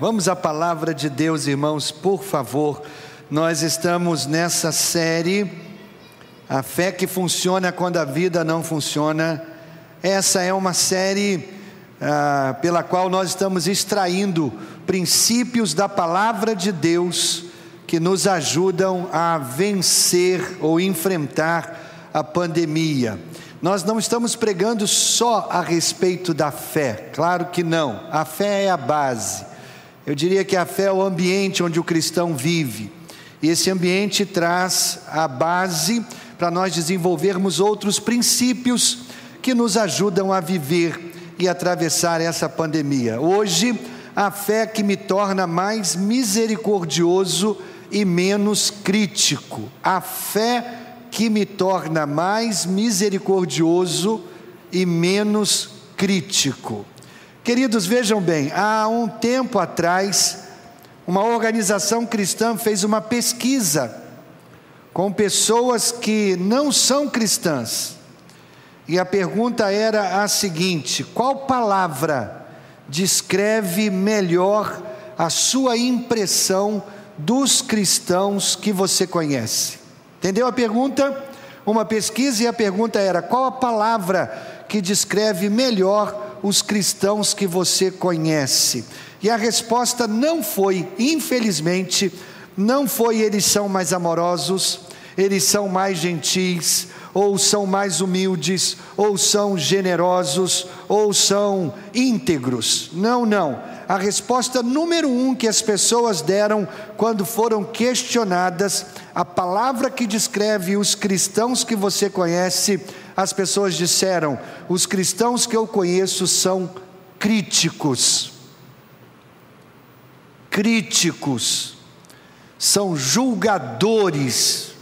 Vamos à palavra de Deus, irmãos, por favor. Nós estamos nessa série, A Fé que Funciona quando a Vida Não Funciona. Essa é uma série ah, pela qual nós estamos extraindo princípios da palavra de Deus que nos ajudam a vencer ou enfrentar a pandemia. Nós não estamos pregando só a respeito da fé, claro que não, a fé é a base. Eu diria que a fé é o ambiente onde o cristão vive, e esse ambiente traz a base para nós desenvolvermos outros princípios que nos ajudam a viver e atravessar essa pandemia. Hoje, a fé que me torna mais misericordioso e menos crítico, a fé que me torna mais misericordioso e menos crítico. Queridos, vejam bem, há um tempo atrás, uma organização cristã fez uma pesquisa com pessoas que não são cristãs. E a pergunta era a seguinte: qual palavra descreve melhor a sua impressão dos cristãos que você conhece? Entendeu a pergunta? Uma pesquisa e a pergunta era: qual a palavra que descreve melhor os cristãos que você conhece? E a resposta não foi, infelizmente, não foi eles são mais amorosos, eles são mais gentis, ou são mais humildes, ou são generosos, ou são íntegros. Não, não. A resposta número um que as pessoas deram quando foram questionadas a palavra que descreve os cristãos que você conhece, as pessoas disseram: os cristãos que eu conheço são críticos. Críticos, são julgadores.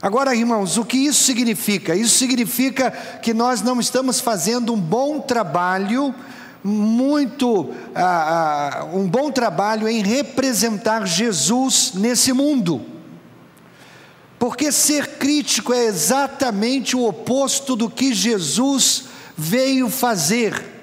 Agora, irmãos, o que isso significa? Isso significa que nós não estamos fazendo um bom trabalho muito ah, ah, um bom trabalho em representar Jesus nesse mundo. Porque ser crítico é exatamente o oposto do que Jesus veio fazer.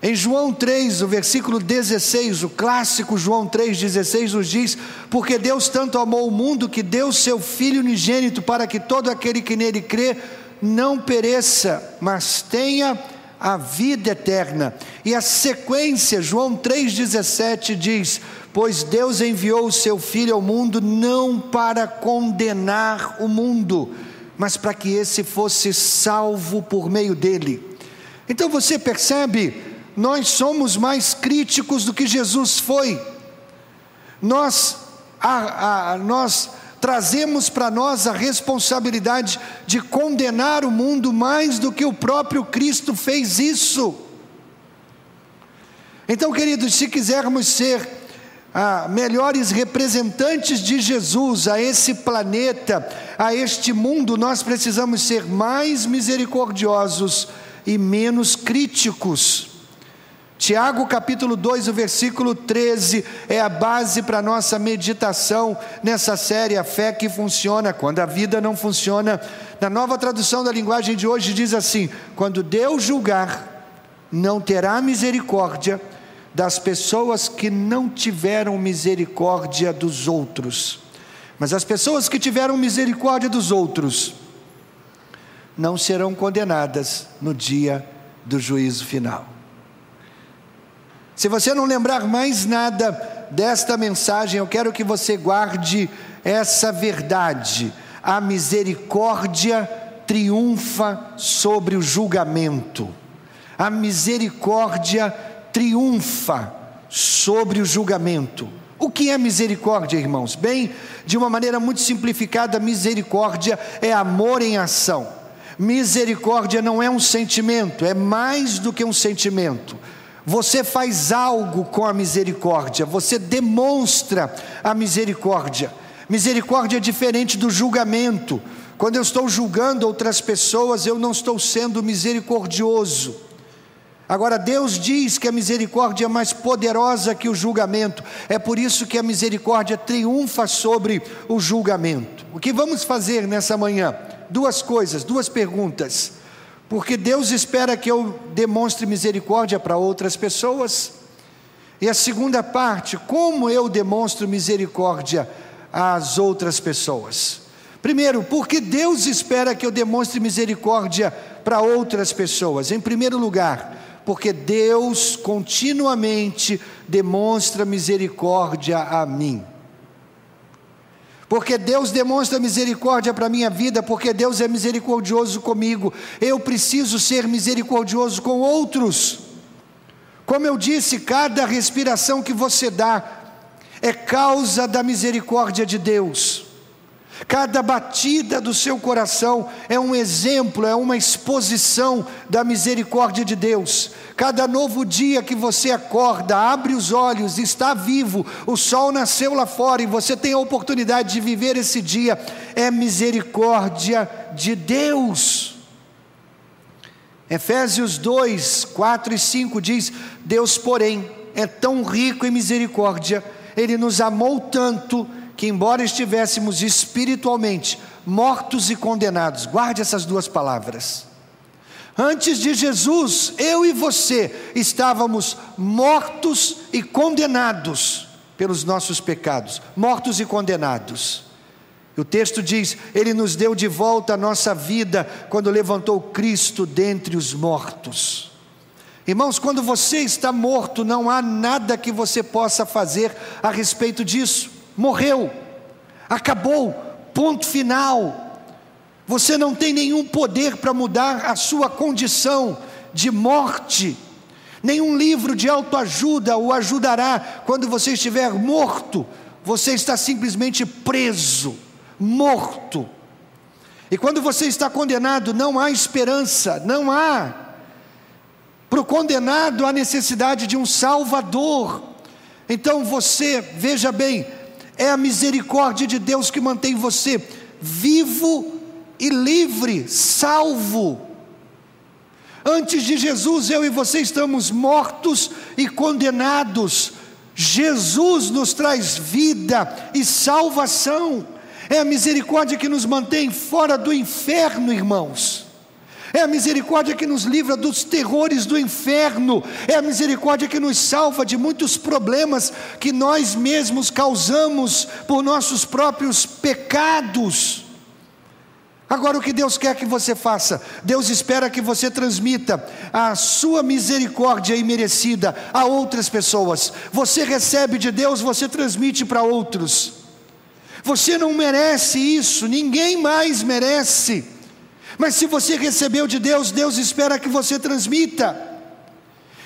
Em João 3, o versículo 16, o clássico João 3,16 nos diz: Porque Deus tanto amou o mundo que deu seu Filho unigênito para que todo aquele que nele crê não pereça, mas tenha a vida eterna. E a sequência, João 3,17 diz: Pois Deus enviou o seu Filho ao mundo não para condenar o mundo, mas para que esse fosse salvo por meio dele. Então você percebe, nós somos mais críticos do que Jesus foi. Nós, a, a, nós trazemos para nós a responsabilidade de condenar o mundo mais do que o próprio Cristo fez isso. Então, queridos, se quisermos ser ah, melhores representantes de Jesus a esse planeta, a este mundo, nós precisamos ser mais misericordiosos e menos críticos. Tiago capítulo 2, o versículo 13 é a base para nossa meditação nessa série A Fé que Funciona quando a vida não funciona. Na nova tradução da linguagem de hoje diz assim: Quando Deus julgar, não terá misericórdia das pessoas que não tiveram misericórdia dos outros. Mas as pessoas que tiveram misericórdia dos outros não serão condenadas no dia do juízo final. Se você não lembrar mais nada desta mensagem, eu quero que você guarde essa verdade. A misericórdia triunfa sobre o julgamento. A misericórdia triunfa sobre o julgamento. O que é misericórdia, irmãos? Bem, de uma maneira muito simplificada, misericórdia é amor em ação. Misericórdia não é um sentimento, é mais do que um sentimento você faz algo com a misericórdia, você demonstra a misericórdia. Misericórdia é diferente do julgamento. Quando eu estou julgando outras pessoas, eu não estou sendo misericordioso. Agora, Deus diz que a misericórdia é mais poderosa que o julgamento, é por isso que a misericórdia triunfa sobre o julgamento. O que vamos fazer nessa manhã? Duas coisas, duas perguntas. Porque Deus espera que eu demonstre misericórdia para outras pessoas. E a segunda parte, como eu demonstro misericórdia às outras pessoas? Primeiro, porque Deus espera que eu demonstre misericórdia para outras pessoas? Em primeiro lugar, porque Deus continuamente demonstra misericórdia a mim. Porque Deus demonstra misericórdia para a minha vida, porque Deus é misericordioso comigo. Eu preciso ser misericordioso com outros. Como eu disse, cada respiração que você dá é causa da misericórdia de Deus. Cada batida do seu coração é um exemplo, é uma exposição da misericórdia de Deus. Cada novo dia que você acorda, abre os olhos, está vivo, o sol nasceu lá fora e você tem a oportunidade de viver esse dia, é misericórdia de Deus. Efésios 2, 4 e 5 diz: Deus, porém, é tão rico em misericórdia, Ele nos amou tanto, que, embora estivéssemos espiritualmente mortos e condenados, guarde essas duas palavras. Antes de Jesus, eu e você estávamos mortos e condenados pelos nossos pecados, mortos e condenados. O texto diz: Ele nos deu de volta a nossa vida quando levantou Cristo dentre os mortos. Irmãos, quando você está morto, não há nada que você possa fazer a respeito disso. Morreu, acabou, ponto final. Você não tem nenhum poder para mudar a sua condição de morte. Nenhum livro de autoajuda o ajudará quando você estiver morto. Você está simplesmente preso morto. E quando você está condenado, não há esperança, não há. Para o condenado, há necessidade de um Salvador. Então você, veja bem, é a misericórdia de Deus que mantém você vivo e livre, salvo. Antes de Jesus, eu e você estamos mortos e condenados. Jesus nos traz vida e salvação. É a misericórdia que nos mantém fora do inferno, irmãos. É a misericórdia que nos livra dos terrores do inferno. É a misericórdia que nos salva de muitos problemas que nós mesmos causamos por nossos próprios pecados. Agora, o que Deus quer que você faça? Deus espera que você transmita a sua misericórdia imerecida a outras pessoas. Você recebe de Deus, você transmite para outros. Você não merece isso, ninguém mais merece. Mas se você recebeu de Deus, Deus espera que você transmita.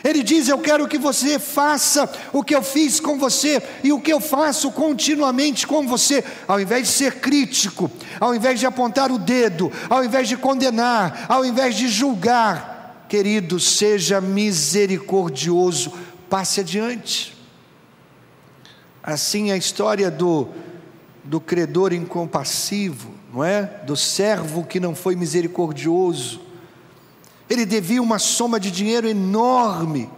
Ele diz: Eu quero que você faça o que eu fiz com você e o que eu faço continuamente com você, ao invés de ser crítico, ao invés de apontar o dedo, ao invés de condenar, ao invés de julgar. Querido, seja misericordioso, passe adiante. Assim é a história do do credor incompassivo, não é? Do servo que não foi misericordioso. Ele devia uma soma de dinheiro enorme.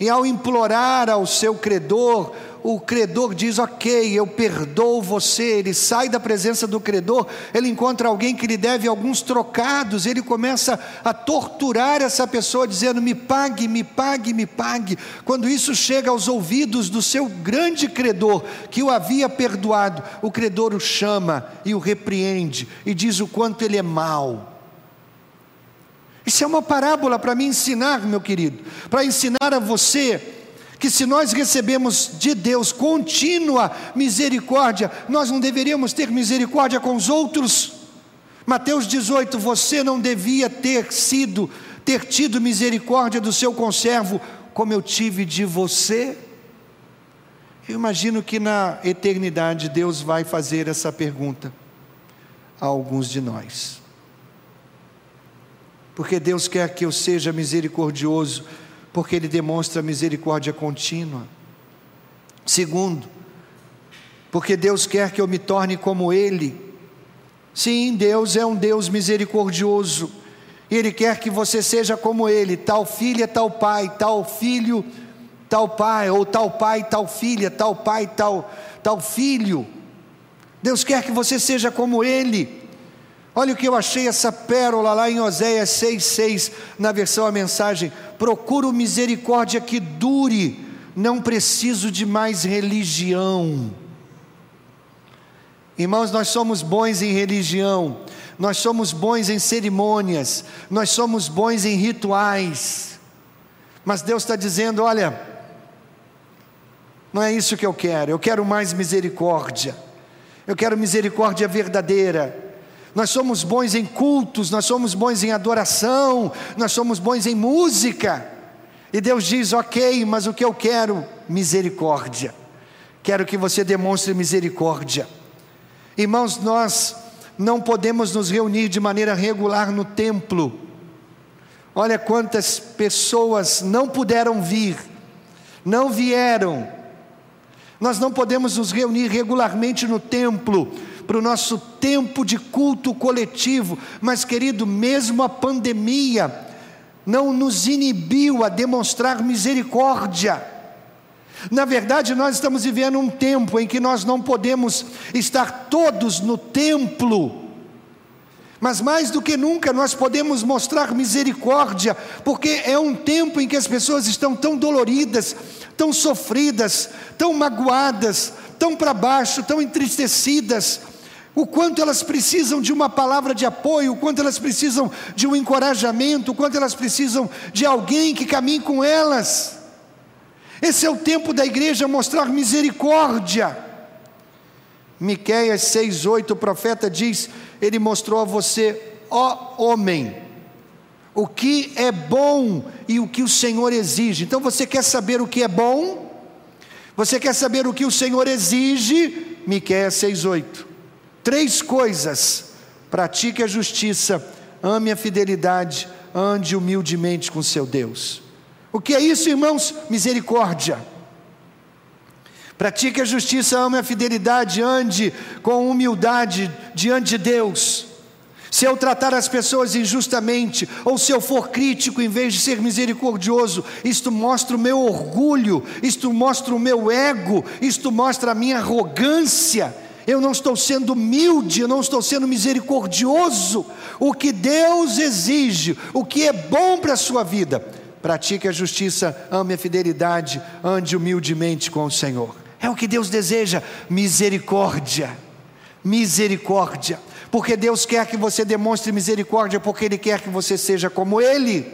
E ao implorar ao seu credor, o credor diz: Ok, eu perdoo você. Ele sai da presença do credor, ele encontra alguém que lhe deve alguns trocados, ele começa a torturar essa pessoa, dizendo: Me pague, me pague, me pague. Quando isso chega aos ouvidos do seu grande credor, que o havia perdoado, o credor o chama e o repreende e diz o quanto ele é mau. Isso é uma parábola para me ensinar, meu querido, para ensinar a você que se nós recebemos de Deus contínua misericórdia, nós não deveríamos ter misericórdia com os outros. Mateus 18, você não devia ter sido, ter tido misericórdia do seu conservo, como eu tive de você. Eu imagino que na eternidade Deus vai fazer essa pergunta a alguns de nós. Porque Deus quer que eu seja misericordioso porque Ele demonstra misericórdia contínua. Segundo, porque Deus quer que eu me torne como Ele. Sim, Deus é um Deus misericordioso, e Ele quer que você seja como Ele, tal filha, tal pai, tal filho, tal pai, ou tal pai, tal filha, tal pai, tal, tal filho. Deus quer que você seja como Ele. Olha o que eu achei essa pérola lá em Oséias 6,6, na versão a mensagem: procuro misericórdia que dure, não preciso de mais religião. Irmãos, nós somos bons em religião, nós somos bons em cerimônias, nós somos bons em rituais, mas Deus está dizendo: olha, não é isso que eu quero, eu quero mais misericórdia, eu quero misericórdia verdadeira. Nós somos bons em cultos, nós somos bons em adoração, nós somos bons em música. E Deus diz: ok, mas o que eu quero? Misericórdia. Quero que você demonstre misericórdia. Irmãos, nós não podemos nos reunir de maneira regular no templo. Olha quantas pessoas não puderam vir, não vieram. Nós não podemos nos reunir regularmente no templo, para o nosso tempo de culto coletivo, mas querido, mesmo a pandemia, não nos inibiu a demonstrar misericórdia. Na verdade, nós estamos vivendo um tempo em que nós não podemos estar todos no templo, mas mais do que nunca nós podemos mostrar misericórdia, porque é um tempo em que as pessoas estão tão doloridas, tão sofridas, tão magoadas, tão para baixo, tão entristecidas, o quanto elas precisam de uma palavra de apoio, o quanto elas precisam de um encorajamento, o quanto elas precisam de alguém que caminhe com elas. Esse é o tempo da igreja mostrar misericórdia. Miqueias 6:8, o profeta diz: Ele mostrou a você, ó homem, o que é bom e o que o Senhor exige. Então você quer saber o que é bom? Você quer saber o que o Senhor exige? Miqueias 6:8. Três coisas: pratique a justiça, ame a fidelidade, ande humildemente com seu Deus. O que é isso, irmãos? Misericórdia. Pratique a justiça, ame a fidelidade, ande com humildade diante de Deus. Se eu tratar as pessoas injustamente, ou se eu for crítico em vez de ser misericordioso, isto mostra o meu orgulho, isto mostra o meu ego, isto mostra a minha arrogância eu não estou sendo humilde, eu não estou sendo misericordioso. O que Deus exige, o que é bom para a sua vida, pratique a justiça, ame a fidelidade, ande humildemente com o Senhor. É o que Deus deseja, misericórdia. Misericórdia. Porque Deus quer que você demonstre misericórdia, porque Ele quer que você seja como Ele.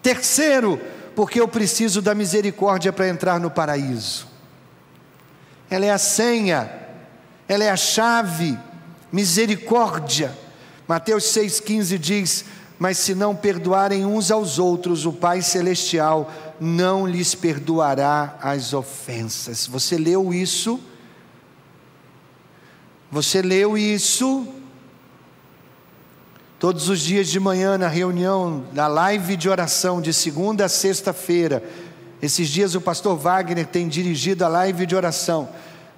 Terceiro, porque eu preciso da misericórdia para entrar no paraíso ela é a senha, ela é a chave, misericórdia. Mateus 6,15 diz: Mas se não perdoarem uns aos outros, o Pai Celestial não lhes perdoará as ofensas. Você leu isso? Você leu isso? Todos os dias de manhã, na reunião, na live de oração, de segunda a sexta-feira, esses dias o pastor Wagner tem dirigido a live de oração.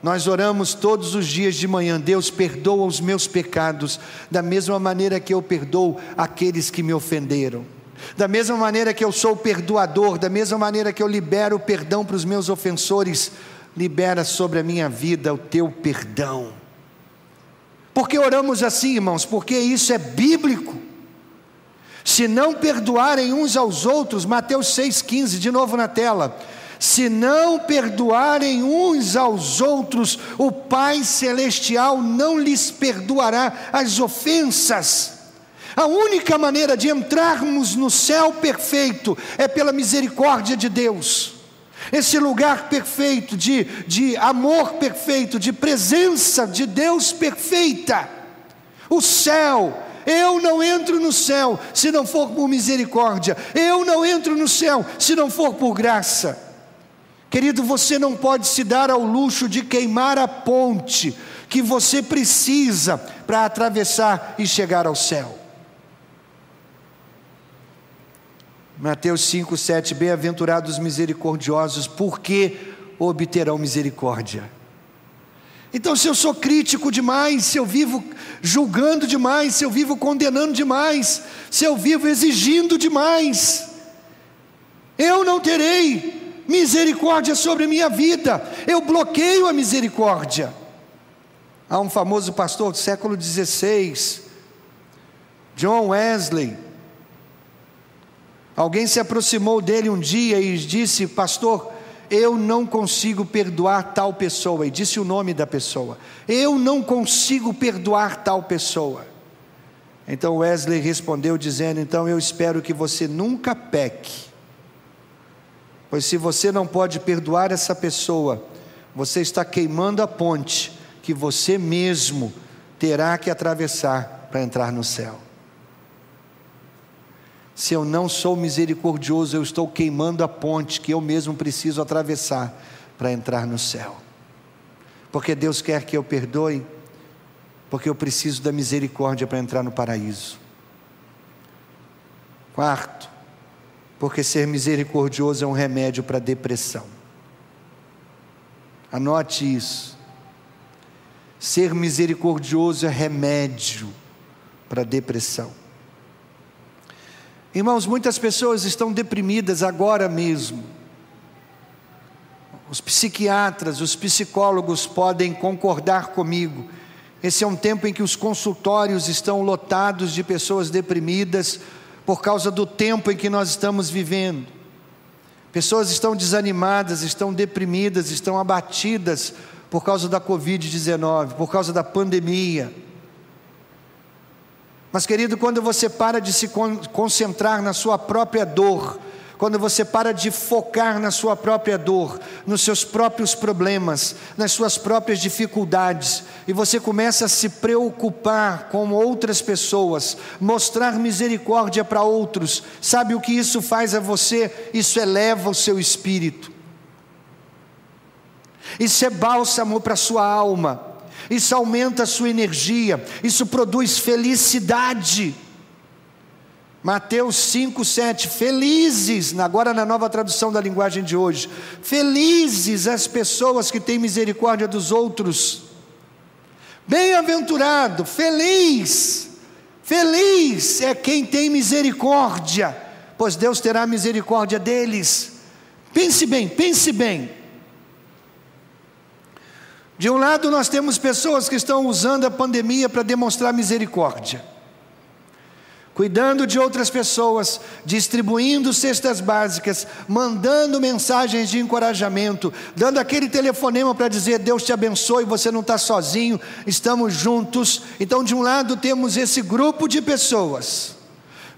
Nós oramos todos os dias de manhã, Deus perdoa os meus pecados, da mesma maneira que eu perdoo aqueles que me ofenderam. Da mesma maneira que eu sou perdoador, da mesma maneira que eu libero o perdão para os meus ofensores, libera sobre a minha vida o teu perdão. Por que oramos assim, irmãos? Porque isso é bíblico. Se não perdoarem uns aos outros, Mateus 6,15, de novo na tela. Se não perdoarem uns aos outros, o Pai Celestial não lhes perdoará as ofensas. A única maneira de entrarmos no céu perfeito é pela misericórdia de Deus. Esse lugar perfeito, de, de amor perfeito, de presença de Deus perfeita. O céu eu não entro no céu se não for por misericórdia. Eu não entro no céu se não for por graça. Querido, você não pode se dar ao luxo de queimar a ponte que você precisa para atravessar e chegar ao céu. Mateus 5, 7: Bem-aventurados misericordiosos, porque obterão misericórdia. Então, se eu sou crítico demais, se eu vivo julgando demais, se eu vivo condenando demais, se eu vivo exigindo demais, eu não terei misericórdia sobre a minha vida, eu bloqueio a misericórdia. Há um famoso pastor do século XVI, John Wesley, Alguém se aproximou dele um dia e disse: Pastor, eu não consigo perdoar tal pessoa, e disse o nome da pessoa. Eu não consigo perdoar tal pessoa. Então Wesley respondeu dizendo: Então eu espero que você nunca peque, pois se você não pode perdoar essa pessoa, você está queimando a ponte que você mesmo terá que atravessar para entrar no céu. Se eu não sou misericordioso, eu estou queimando a ponte que eu mesmo preciso atravessar para entrar no céu. Porque Deus quer que eu perdoe, porque eu preciso da misericórdia para entrar no paraíso. Quarto, porque ser misericordioso é um remédio para a depressão. Anote isso. Ser misericordioso é remédio para a depressão. Irmãos, muitas pessoas estão deprimidas agora mesmo. Os psiquiatras, os psicólogos podem concordar comigo. Esse é um tempo em que os consultórios estão lotados de pessoas deprimidas por causa do tempo em que nós estamos vivendo. Pessoas estão desanimadas, estão deprimidas, estão abatidas por causa da Covid-19, por causa da pandemia. Mas, querido, quando você para de se concentrar na sua própria dor, quando você para de focar na sua própria dor, nos seus próprios problemas, nas suas próprias dificuldades, e você começa a se preocupar com outras pessoas, mostrar misericórdia para outros, sabe o que isso faz a você? Isso eleva o seu espírito, isso é bálsamo para a sua alma isso aumenta a sua energia, isso produz felicidade. Mateus 5, 7, felizes, agora na nova tradução da linguagem de hoje, felizes as pessoas que têm misericórdia dos outros, bem-aventurado, feliz, feliz é quem tem misericórdia, pois Deus terá misericórdia deles. Pense bem, pense bem, de um lado, nós temos pessoas que estão usando a pandemia para demonstrar misericórdia, cuidando de outras pessoas, distribuindo cestas básicas, mandando mensagens de encorajamento, dando aquele telefonema para dizer: Deus te abençoe, você não está sozinho, estamos juntos. Então, de um lado, temos esse grupo de pessoas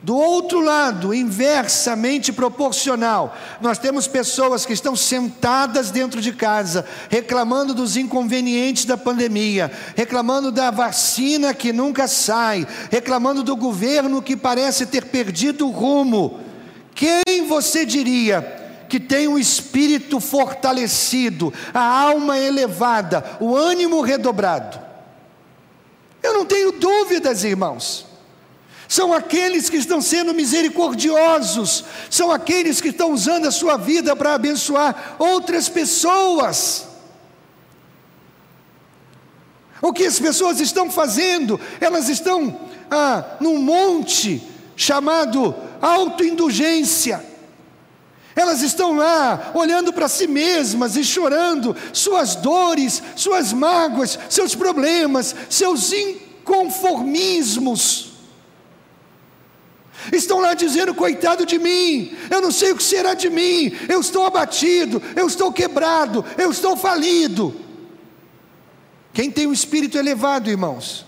do outro lado, inversamente proporcional, nós temos pessoas que estão sentadas dentro de casa, reclamando dos inconvenientes da pandemia, reclamando da vacina que nunca sai, reclamando do governo que parece ter perdido o rumo. Quem você diria que tem o espírito fortalecido, a alma elevada, o ânimo redobrado? Eu não tenho dúvidas, irmãos são aqueles que estão sendo misericordiosos, são aqueles que estão usando a sua vida para abençoar outras pessoas. O que as pessoas estão fazendo? Elas estão ah, num monte chamado autoindulgência. Elas estão lá olhando para si mesmas e chorando suas dores, suas mágoas, seus problemas, seus inconformismos. Estão lá dizendo: coitado de mim, eu não sei o que será de mim, eu estou abatido, eu estou quebrado, eu estou falido. Quem tem o um espírito elevado, irmãos?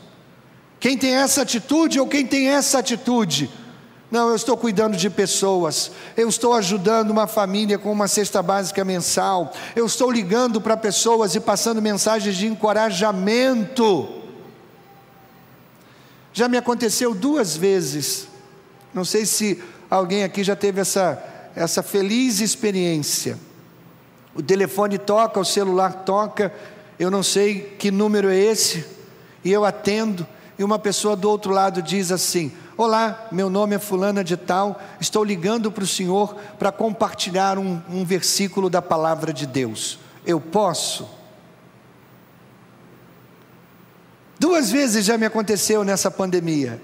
Quem tem essa atitude ou quem tem essa atitude? Não, eu estou cuidando de pessoas, eu estou ajudando uma família com uma cesta básica mensal, eu estou ligando para pessoas e passando mensagens de encorajamento. Já me aconteceu duas vezes não sei se alguém aqui já teve essa, essa feliz experiência. O telefone toca, o celular toca, eu não sei que número é esse, e eu atendo, e uma pessoa do outro lado diz assim: Olá, meu nome é Fulana de Tal, estou ligando para o senhor para compartilhar um, um versículo da palavra de Deus. Eu posso? Duas vezes já me aconteceu nessa pandemia.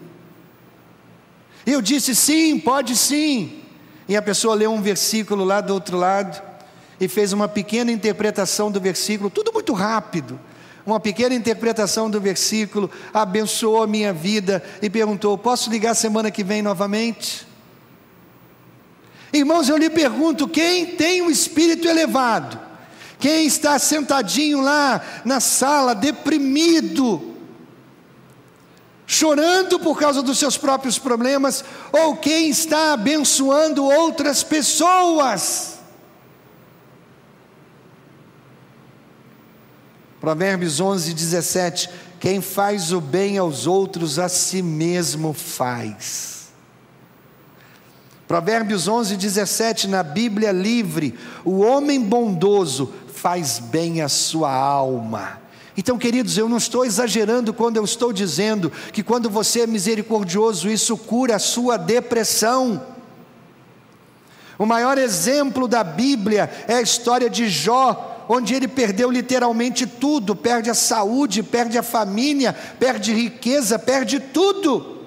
Eu disse: sim, pode sim. E a pessoa leu um versículo lá do outro lado e fez uma pequena interpretação do versículo, tudo muito rápido. Uma pequena interpretação do versículo, abençoou a minha vida e perguntou: Posso ligar semana que vem novamente? Irmãos, eu lhe pergunto: quem tem um espírito elevado? Quem está sentadinho lá na sala, deprimido, chorando por causa dos seus próprios problemas, ou quem está abençoando outras pessoas? Provérbios 11, 17: Quem faz o bem aos outros, a si mesmo faz. Provérbios 11, 17, na Bíblia livre: O homem bondoso faz bem à sua alma. Então, queridos, eu não estou exagerando quando eu estou dizendo que quando você é misericordioso, isso cura a sua depressão. O maior exemplo da Bíblia é a história de Jó, onde ele perdeu literalmente tudo: perde a saúde, perde a família, perde riqueza, perde tudo.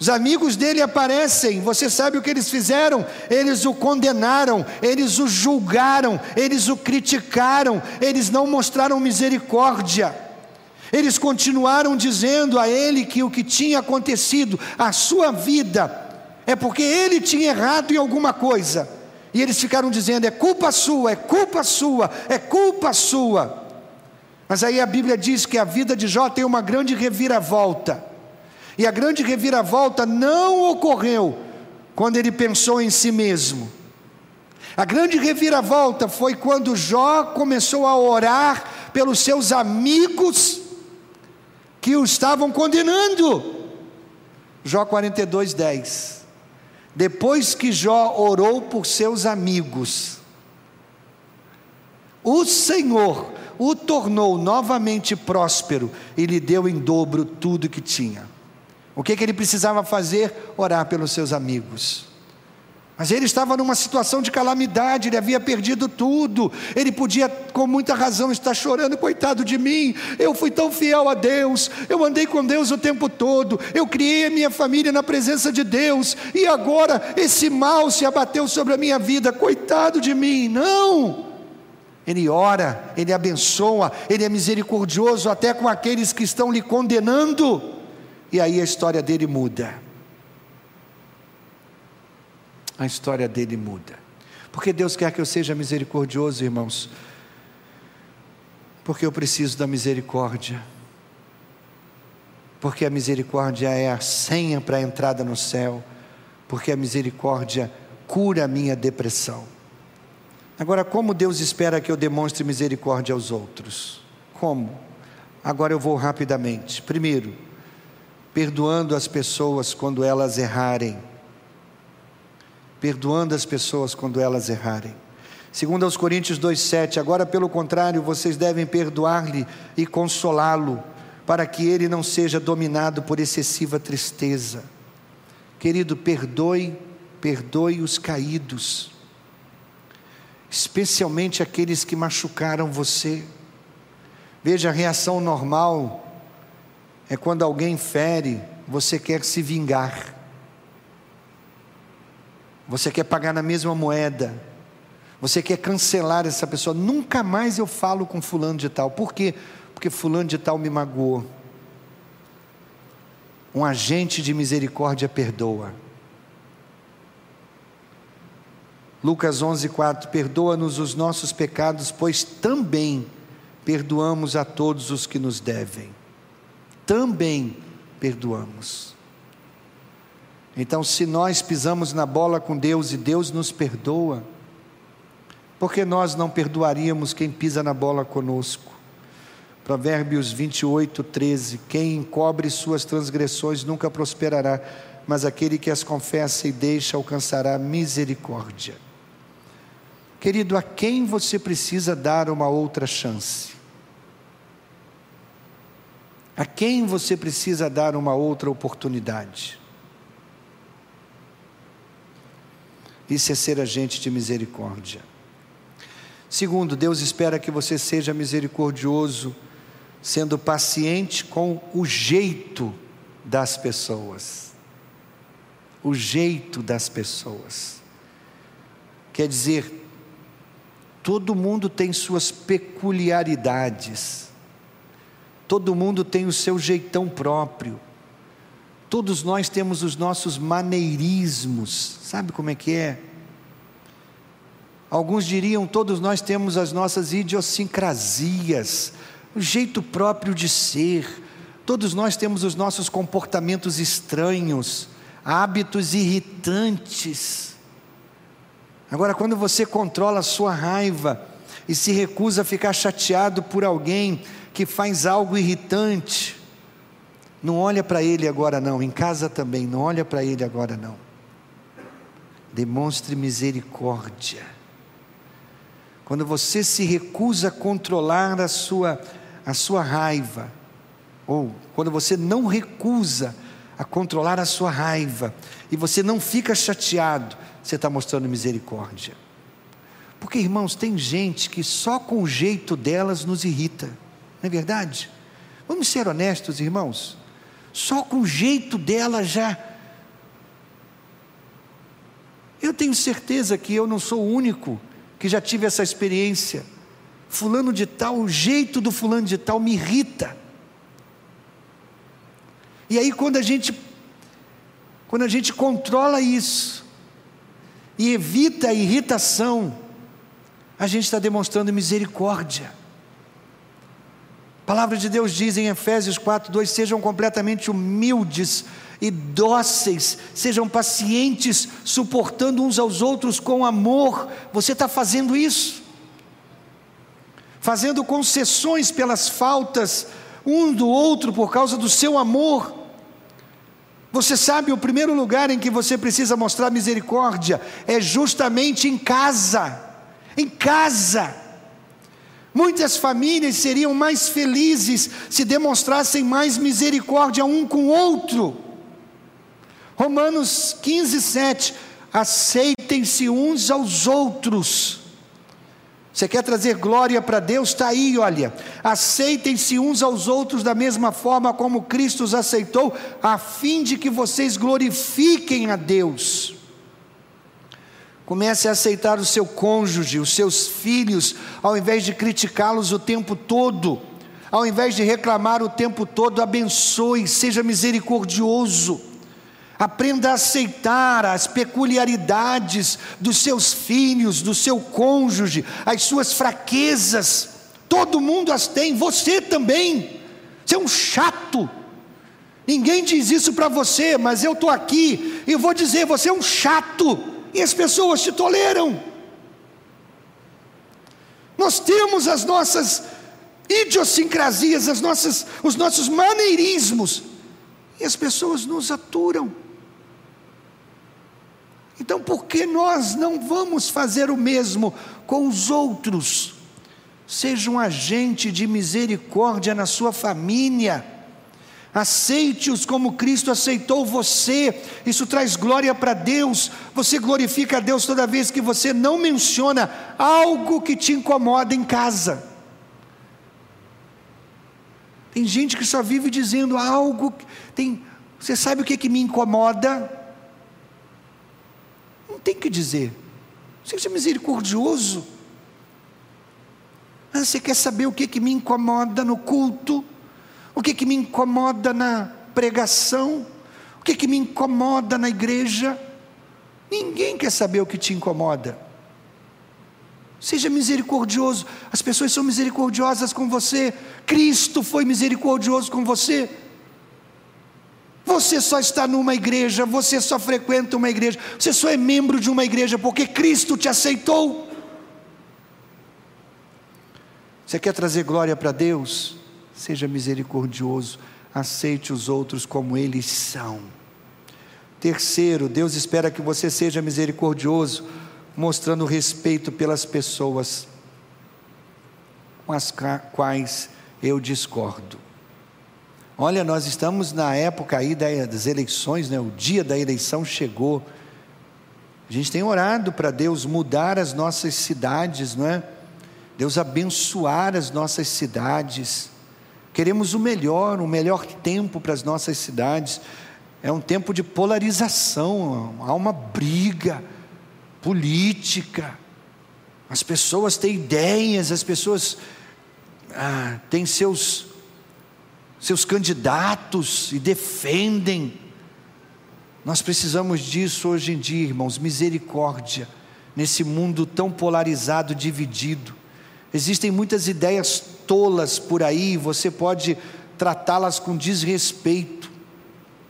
Os amigos dele aparecem, você sabe o que eles fizeram? Eles o condenaram, eles o julgaram, eles o criticaram, eles não mostraram misericórdia. Eles continuaram dizendo a ele que o que tinha acontecido, a sua vida, é porque ele tinha errado em alguma coisa. E eles ficaram dizendo: é culpa sua, é culpa sua, é culpa sua. Mas aí a Bíblia diz que a vida de Jó tem uma grande reviravolta. E a grande reviravolta não ocorreu quando ele pensou em si mesmo. A grande reviravolta foi quando Jó começou a orar pelos seus amigos que o estavam condenando. Jó 42, 10. Depois que Jó orou por seus amigos, o Senhor o tornou novamente próspero e lhe deu em dobro tudo que tinha. O que, que ele precisava fazer? Orar pelos seus amigos. Mas ele estava numa situação de calamidade, ele havia perdido tudo. Ele podia, com muita razão, estar chorando, coitado de mim. Eu fui tão fiel a Deus, eu andei com Deus o tempo todo, eu criei a minha família na presença de Deus, e agora esse mal se abateu sobre a minha vida, coitado de mim. Não! Ele ora, ele abençoa, ele é misericordioso até com aqueles que estão lhe condenando. E aí a história dele muda. A história dele muda. Porque Deus quer que eu seja misericordioso, irmãos. Porque eu preciso da misericórdia. Porque a misericórdia é a senha para a entrada no céu. Porque a misericórdia cura a minha depressão. Agora, como Deus espera que eu demonstre misericórdia aos outros? Como? Agora eu vou rapidamente. Primeiro, perdoando as pessoas quando elas errarem. Perdoando as pessoas quando elas errarem. Segundo aos Coríntios 2:7, agora pelo contrário, vocês devem perdoar-lhe e consolá-lo, para que ele não seja dominado por excessiva tristeza. Querido, perdoe, perdoe os caídos, especialmente aqueles que machucaram você. Veja a reação normal é quando alguém fere, você quer se vingar. Você quer pagar na mesma moeda. Você quer cancelar essa pessoa. Nunca mais eu falo com fulano de tal. Por quê? Porque fulano de tal me magoou. Um agente de misericórdia perdoa. Lucas 11:4 Perdoa-nos os nossos pecados, pois também perdoamos a todos os que nos devem também perdoamos. Então, se nós pisamos na bola com Deus e Deus nos perdoa, por que nós não perdoaríamos quem pisa na bola conosco? Provérbios 28, 13: Quem encobre suas transgressões nunca prosperará, mas aquele que as confessa e deixa alcançará misericórdia. Querido, a quem você precisa dar uma outra chance? A quem você precisa dar uma outra oportunidade? Isso é ser agente de misericórdia. Segundo, Deus espera que você seja misericordioso, sendo paciente com o jeito das pessoas. O jeito das pessoas. Quer dizer, todo mundo tem suas peculiaridades. Todo mundo tem o seu jeitão próprio. Todos nós temos os nossos maneirismos. Sabe como é que é? Alguns diriam, todos nós temos as nossas idiosincrasias, o jeito próprio de ser. Todos nós temos os nossos comportamentos estranhos, hábitos irritantes. Agora, quando você controla a sua raiva e se recusa a ficar chateado por alguém que faz algo irritante, não olha para ele agora não, em casa também, não olha para ele agora não. Demonstre misericórdia. Quando você se recusa a controlar a sua, a sua raiva, ou quando você não recusa a controlar a sua raiva, e você não fica chateado, você está mostrando misericórdia. Porque, irmãos, tem gente que só com o jeito delas nos irrita, não é verdade? Vamos ser honestos, irmãos. Só com o jeito dela já. Eu tenho certeza que eu não sou o único que já tive essa experiência. Fulano de tal, o jeito do fulano de tal me irrita. E aí quando a gente quando a gente controla isso e evita a irritação, a gente está demonstrando misericórdia. Palavra de Deus diz em Efésios 4, 2: sejam completamente humildes e dóceis, sejam pacientes, suportando uns aos outros com amor. Você está fazendo isso? Fazendo concessões pelas faltas um do outro por causa do seu amor. Você sabe, o primeiro lugar em que você precisa mostrar misericórdia é justamente em casa. Em casa. Muitas famílias seriam mais felizes se demonstrassem mais misericórdia um com o outro. Romanos 15, 7. Aceitem-se uns aos outros você quer trazer glória para Deus? Está aí, olha. Aceitem-se uns aos outros da mesma forma como Cristo os aceitou, a fim de que vocês glorifiquem a Deus. Comece a aceitar o seu cônjuge, os seus filhos, ao invés de criticá-los o tempo todo, ao invés de reclamar o tempo todo, abençoe, seja misericordioso. Aprenda a aceitar as peculiaridades dos seus filhos, do seu cônjuge, as suas fraquezas. Todo mundo as tem, você também. Você é um chato. Ninguém diz isso para você, mas eu estou aqui e vou dizer: você é um chato. E as pessoas te toleram. Nós temos as nossas idiosincrasias, as nossas, os nossos maneirismos, e as pessoas nos aturam. Então, por que nós não vamos fazer o mesmo com os outros? Seja um agente de misericórdia na sua família. Aceite-os como Cristo aceitou você. Isso traz glória para Deus. Você glorifica a Deus toda vez que você não menciona algo que te incomoda em casa. Tem gente que só vive dizendo algo. Tem, você sabe o que, que me incomoda? Não tem que dizer. Seja misericordioso. Ah, você quer saber o que, que me incomoda no culto? O que, que me incomoda na pregação? O que, que me incomoda na igreja? Ninguém quer saber o que te incomoda. Seja misericordioso. As pessoas são misericordiosas com você. Cristo foi misericordioso com você. Você só está numa igreja, você só frequenta uma igreja, você só é membro de uma igreja porque Cristo te aceitou. Você quer trazer glória para Deus? Seja misericordioso, aceite os outros como eles são. Terceiro, Deus espera que você seja misericordioso, mostrando respeito pelas pessoas com as quais eu discordo. Olha, nós estamos na época aí das eleições, né? o dia da eleição chegou. A gente tem orado para Deus mudar as nossas cidades, não é? Deus abençoar as nossas cidades. Queremos o melhor, o melhor tempo para as nossas cidades. É um tempo de polarização, há uma briga política. As pessoas têm ideias, as pessoas ah, têm seus seus candidatos e defendem. Nós precisamos disso hoje em dia, irmãos, misericórdia. nesse mundo tão polarizado, dividido. Existem muitas ideias tolas por aí, você pode tratá-las com desrespeito.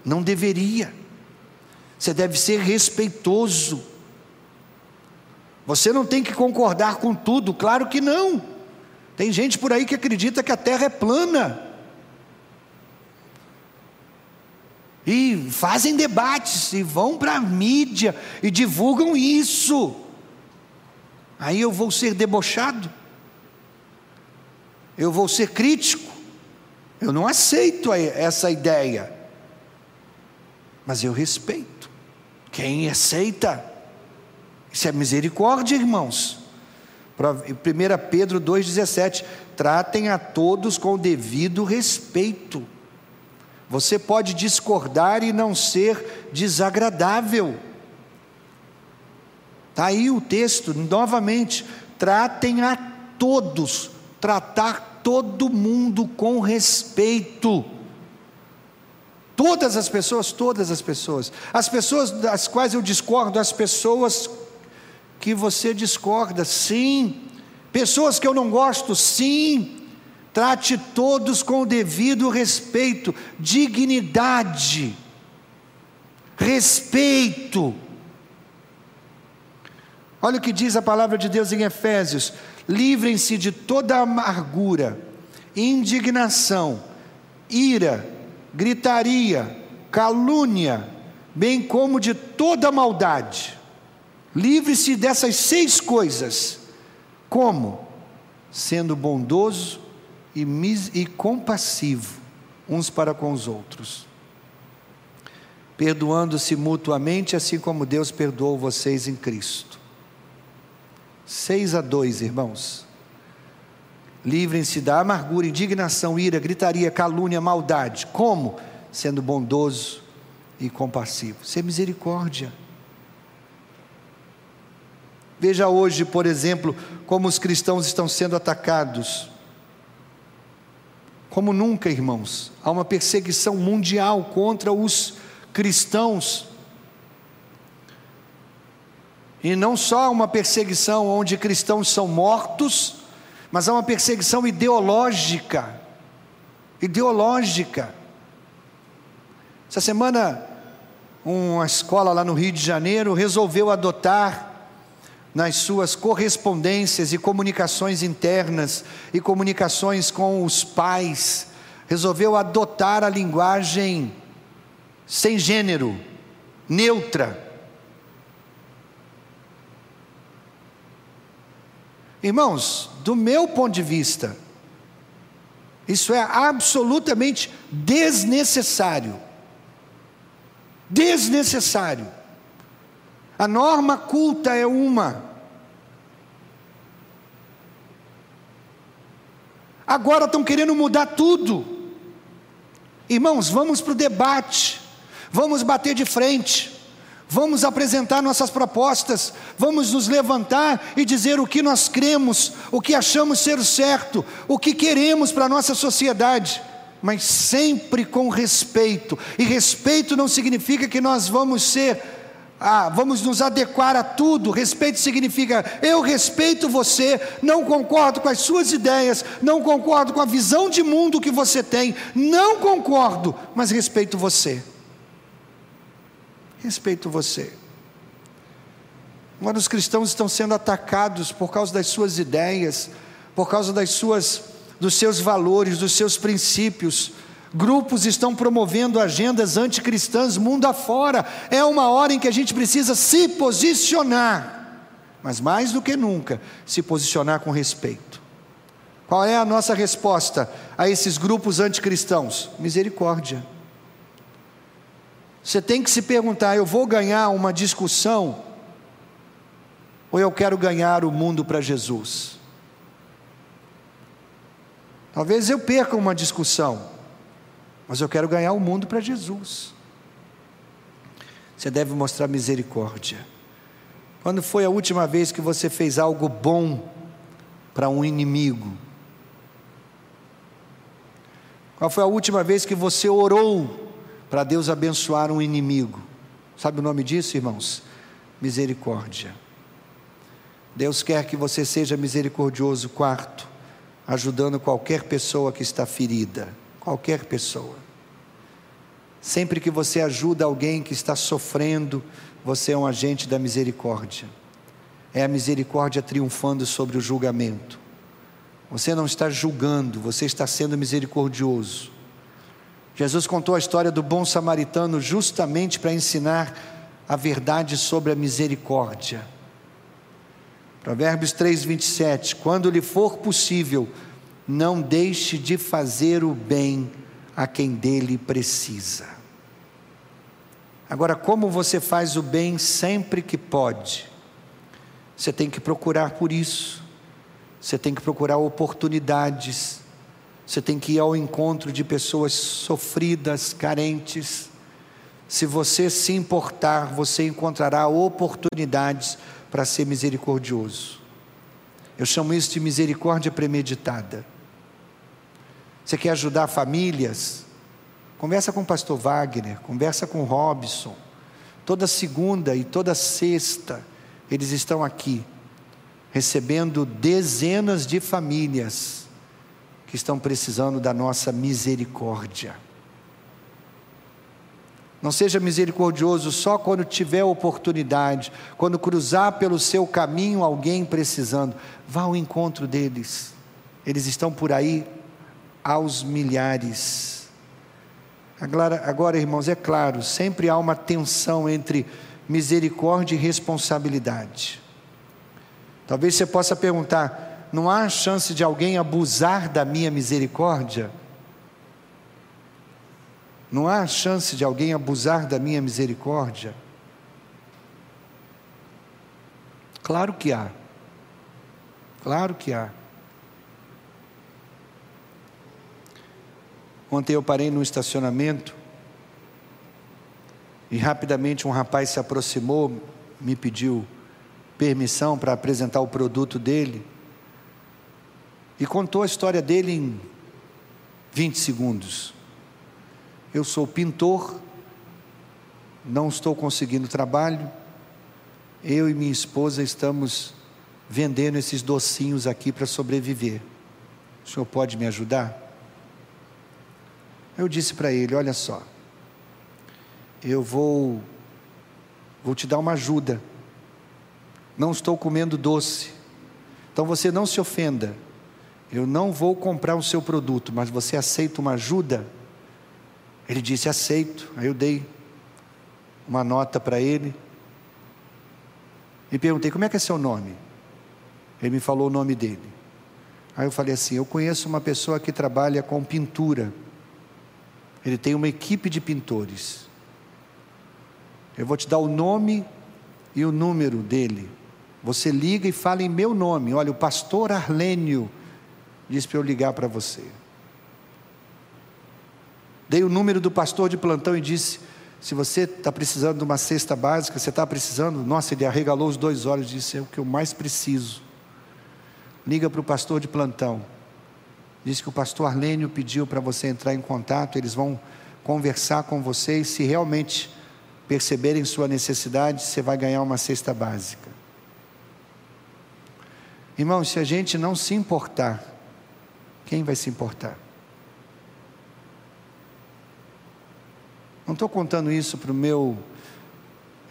Não deveria. Você deve ser respeitoso. Você não tem que concordar com tudo, claro que não. Tem gente por aí que acredita que a terra é plana. E fazem debates, e vão para a mídia, e divulgam isso. Aí eu vou ser debochado, eu vou ser crítico, eu não aceito essa ideia, mas eu respeito. Quem aceita, isso é misericórdia, irmãos. 1 Pedro 2,17: tratem a todos com o devido respeito. Você pode discordar e não ser desagradável. Está aí o texto, novamente. Tratem a todos, tratar todo mundo com respeito. Todas as pessoas, todas as pessoas. As pessoas das quais eu discordo, as pessoas que você discorda, sim. Pessoas que eu não gosto, sim. Trate todos com o devido respeito, dignidade, respeito. Olha o que diz a palavra de Deus em Efésios: livrem-se de toda amargura, indignação, ira, gritaria, calúnia, bem como de toda maldade. Livre-se dessas seis coisas. Como? Sendo bondoso e, e compassivo uns para com os outros, perdoando-se mutuamente, assim como Deus perdoou vocês em Cristo. 6 a 2, irmãos. Livrem-se da amargura, indignação, ira, gritaria, calúnia, maldade. Como? Sendo bondoso e compassivo. Ser misericórdia. Veja hoje, por exemplo, como os cristãos estão sendo atacados. Como nunca, irmãos, há uma perseguição mundial contra os cristãos. E não só uma perseguição onde cristãos são mortos, mas há uma perseguição ideológica. Ideológica. Essa semana, uma escola lá no Rio de Janeiro resolveu adotar nas suas correspondências e comunicações internas e comunicações com os pais, resolveu adotar a linguagem sem gênero, neutra. Irmãos, do meu ponto de vista, isso é absolutamente desnecessário. Desnecessário. A norma culta é uma. Agora estão querendo mudar tudo. Irmãos, vamos para o debate, vamos bater de frente, vamos apresentar nossas propostas, vamos nos levantar e dizer o que nós cremos, o que achamos ser certo, o que queremos para a nossa sociedade, mas sempre com respeito. E respeito não significa que nós vamos ser ah, vamos nos adequar a tudo. Respeito significa eu respeito você, não concordo com as suas ideias, não concordo com a visão de mundo que você tem, não concordo, mas respeito você. Respeito você. Agora os cristãos estão sendo atacados por causa das suas ideias, por causa das suas dos seus valores, dos seus princípios Grupos estão promovendo agendas anticristãs mundo afora. É uma hora em que a gente precisa se posicionar, mas mais do que nunca, se posicionar com respeito. Qual é a nossa resposta a esses grupos anticristãos? Misericórdia. Você tem que se perguntar: eu vou ganhar uma discussão ou eu quero ganhar o mundo para Jesus? Talvez eu perca uma discussão mas eu quero ganhar o mundo para Jesus. Você deve mostrar misericórdia. Quando foi a última vez que você fez algo bom para um inimigo? Qual foi a última vez que você orou para Deus abençoar um inimigo? Sabe o nome disso, irmãos? Misericórdia. Deus quer que você seja misericordioso. Quarto, ajudando qualquer pessoa que está ferida. Qualquer pessoa. Sempre que você ajuda alguém que está sofrendo, você é um agente da misericórdia. É a misericórdia triunfando sobre o julgamento. Você não está julgando, você está sendo misericordioso. Jesus contou a história do bom samaritano justamente para ensinar a verdade sobre a misericórdia. Provérbios 3, 27. Quando lhe for possível, não deixe de fazer o bem a quem dele precisa. Agora, como você faz o bem sempre que pode? Você tem que procurar por isso, você tem que procurar oportunidades, você tem que ir ao encontro de pessoas sofridas, carentes. Se você se importar, você encontrará oportunidades para ser misericordioso. Eu chamo isso de misericórdia premeditada. Você quer ajudar famílias? Conversa com o pastor Wagner, conversa com o Robson. Toda segunda e toda sexta eles estão aqui, recebendo dezenas de famílias que estão precisando da nossa misericórdia. Não seja misericordioso só quando tiver oportunidade, quando cruzar pelo seu caminho alguém precisando. Vá ao encontro deles. Eles estão por aí aos milhares. Agora, agora, irmãos, é claro, sempre há uma tensão entre misericórdia e responsabilidade. Talvez você possa perguntar: não há chance de alguém abusar da minha misericórdia? Não há chance de alguém abusar da minha misericórdia? Claro que há. Claro que há. Ontem eu parei no estacionamento e rapidamente um rapaz se aproximou, me pediu permissão para apresentar o produto dele e contou a história dele em 20 segundos. Eu sou pintor, não estou conseguindo trabalho, eu e minha esposa estamos vendendo esses docinhos aqui para sobreviver. O senhor pode me ajudar? Eu disse para ele: Olha só, eu vou, vou te dar uma ajuda. Não estou comendo doce, então você não se ofenda. Eu não vou comprar o seu produto, mas você aceita uma ajuda? Ele disse: Aceito. Aí eu dei uma nota para ele e perguntei: Como é que é seu nome? Ele me falou o nome dele. Aí eu falei assim: Eu conheço uma pessoa que trabalha com pintura. Ele tem uma equipe de pintores. Eu vou te dar o nome e o número dele. Você liga e fala em meu nome. Olha, o pastor Arlênio disse para eu ligar para você. Dei o número do pastor de plantão e disse: se você está precisando de uma cesta básica, você está precisando. Nossa, ele arregalou os dois olhos e disse: é o que eu mais preciso. Liga para o pastor de plantão. Diz que o pastor Arlênio pediu para você entrar em contato, eles vão conversar com você e se realmente perceberem sua necessidade, você vai ganhar uma cesta básica. Irmãos, se a gente não se importar, quem vai se importar? Não estou contando isso para o meu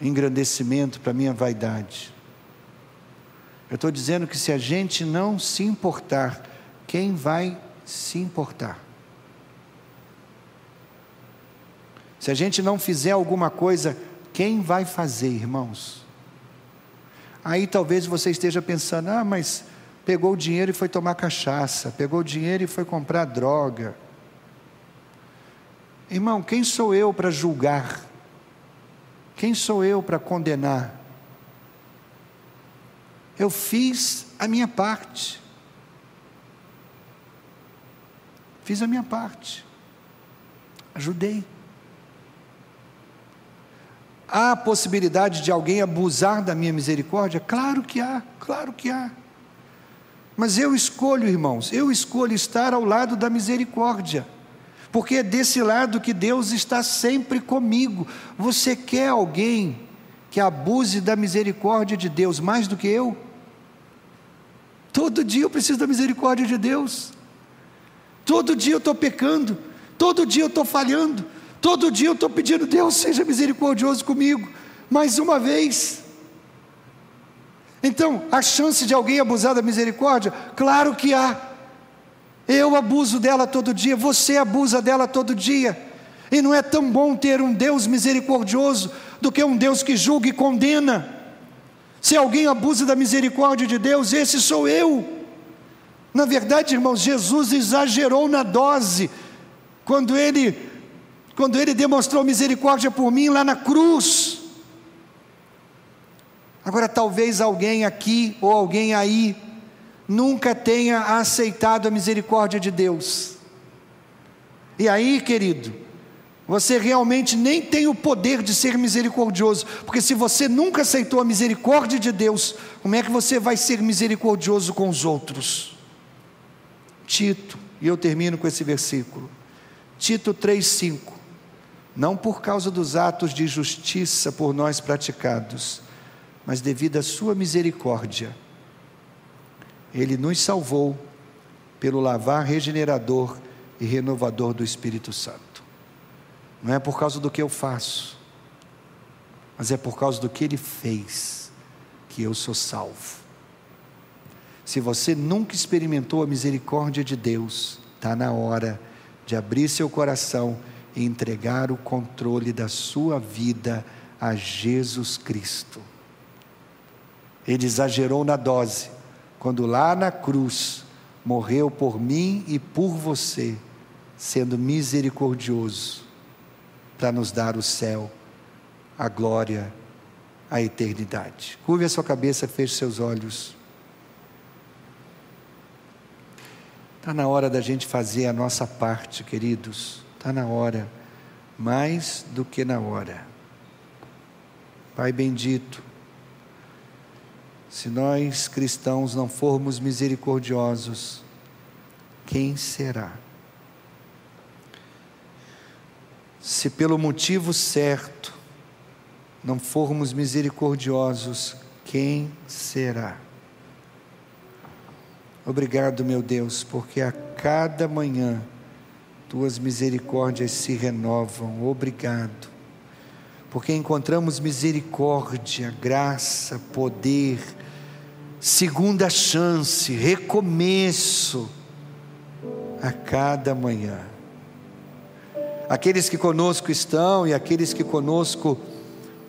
engrandecimento, para a minha vaidade. Eu estou dizendo que se a gente não se importar, quem vai se importar? Se a gente não fizer alguma coisa, quem vai fazer, irmãos? Aí talvez você esteja pensando: ah, mas pegou o dinheiro e foi tomar cachaça, pegou o dinheiro e foi comprar droga. Irmão, quem sou eu para julgar? Quem sou eu para condenar? Eu fiz a minha parte. Fiz a minha parte. Ajudei. Há possibilidade de alguém abusar da minha misericórdia? Claro que há, claro que há. Mas eu escolho, irmãos, eu escolho estar ao lado da misericórdia, porque é desse lado que Deus está sempre comigo. Você quer alguém que abuse da misericórdia de Deus mais do que eu? Todo dia eu preciso da misericórdia de Deus. Todo dia eu estou pecando. Todo dia eu estou falhando. Todo dia eu estou pedindo, Deus, seja misericordioso comigo. Mais uma vez. Então, a chance de alguém abusar da misericórdia? Claro que há. Eu abuso dela todo dia, você abusa dela todo dia. E não é tão bom ter um Deus misericordioso do que um Deus que julga e condena. Se alguém abusa da misericórdia de Deus, esse sou eu. Na verdade, irmãos, Jesus exagerou na dose quando ele quando ele demonstrou misericórdia por mim lá na cruz. Agora, talvez alguém aqui ou alguém aí nunca tenha aceitado a misericórdia de Deus. E aí, querido, você realmente nem tem o poder de ser misericordioso, porque se você nunca aceitou a misericórdia de Deus, como é que você vai ser misericordioso com os outros? Tito, e eu termino com esse versículo. Tito 3:5. Não por causa dos atos de justiça por nós praticados, mas devido à sua misericórdia, ele nos salvou pelo lavar regenerador e renovador do Espírito Santo. Não é por causa do que eu faço, mas é por causa do que Ele fez que eu sou salvo. Se você nunca experimentou a misericórdia de Deus, está na hora de abrir seu coração e entregar o controle da sua vida a Jesus Cristo. Ele exagerou na dose, quando lá na cruz morreu por mim e por você, sendo misericordioso para nos dar o céu, a glória, a eternidade. Curve a sua cabeça, feche seus olhos. Está na hora da gente fazer a nossa parte, queridos. Está na hora, mais do que na hora. Pai bendito, se nós cristãos não formos misericordiosos, quem será? se pelo motivo certo não formos misericordiosos, quem será? Obrigado, meu Deus, porque a cada manhã tuas misericórdias se renovam. Obrigado. Porque encontramos misericórdia, graça, poder, segunda chance, recomeço a cada manhã. Aqueles que conosco estão e aqueles que conosco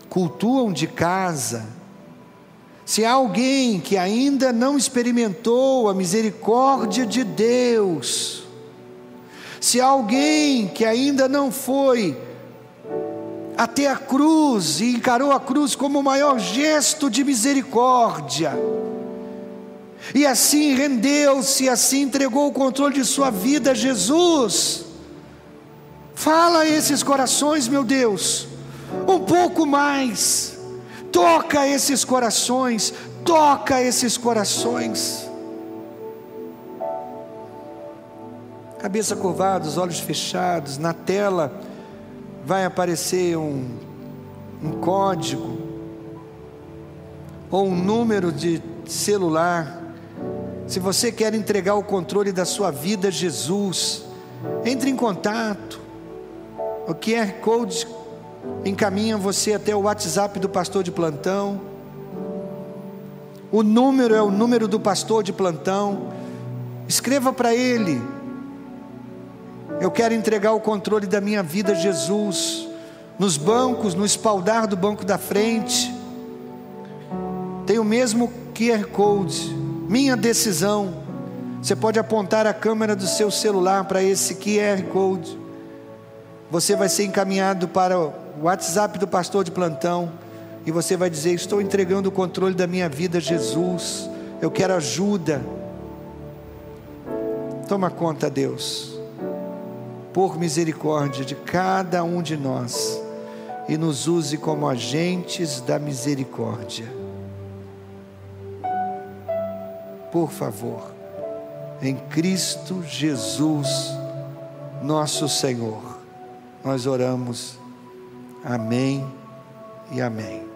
cultuam de casa, se há alguém que ainda não experimentou a misericórdia de Deus, se há alguém que ainda não foi até a cruz e encarou a cruz como o maior gesto de misericórdia, e assim rendeu-se, assim entregou o controle de sua vida a Jesus, Fala a esses corações, meu Deus, um pouco mais. Toca esses corações, toca esses corações. Cabeça curvada, os olhos fechados, na tela vai aparecer um, um código ou um número de celular. Se você quer entregar o controle da sua vida a Jesus, entre em contato. O QR Code encaminha você até o WhatsApp do pastor de plantão. O número é o número do pastor de plantão. Escreva para ele. Eu quero entregar o controle da minha vida a Jesus. Nos bancos, no espaldar do banco da frente. Tem o mesmo QR Code. Minha decisão. Você pode apontar a câmera do seu celular para esse QR Code você vai ser encaminhado para o WhatsApp do pastor de plantão e você vai dizer: Estou entregando o controle da minha vida a Jesus, eu quero ajuda. Toma conta, Deus, por misericórdia de cada um de nós e nos use como agentes da misericórdia. Por favor, em Cristo Jesus, nosso Senhor nós oramos. Amém e amém.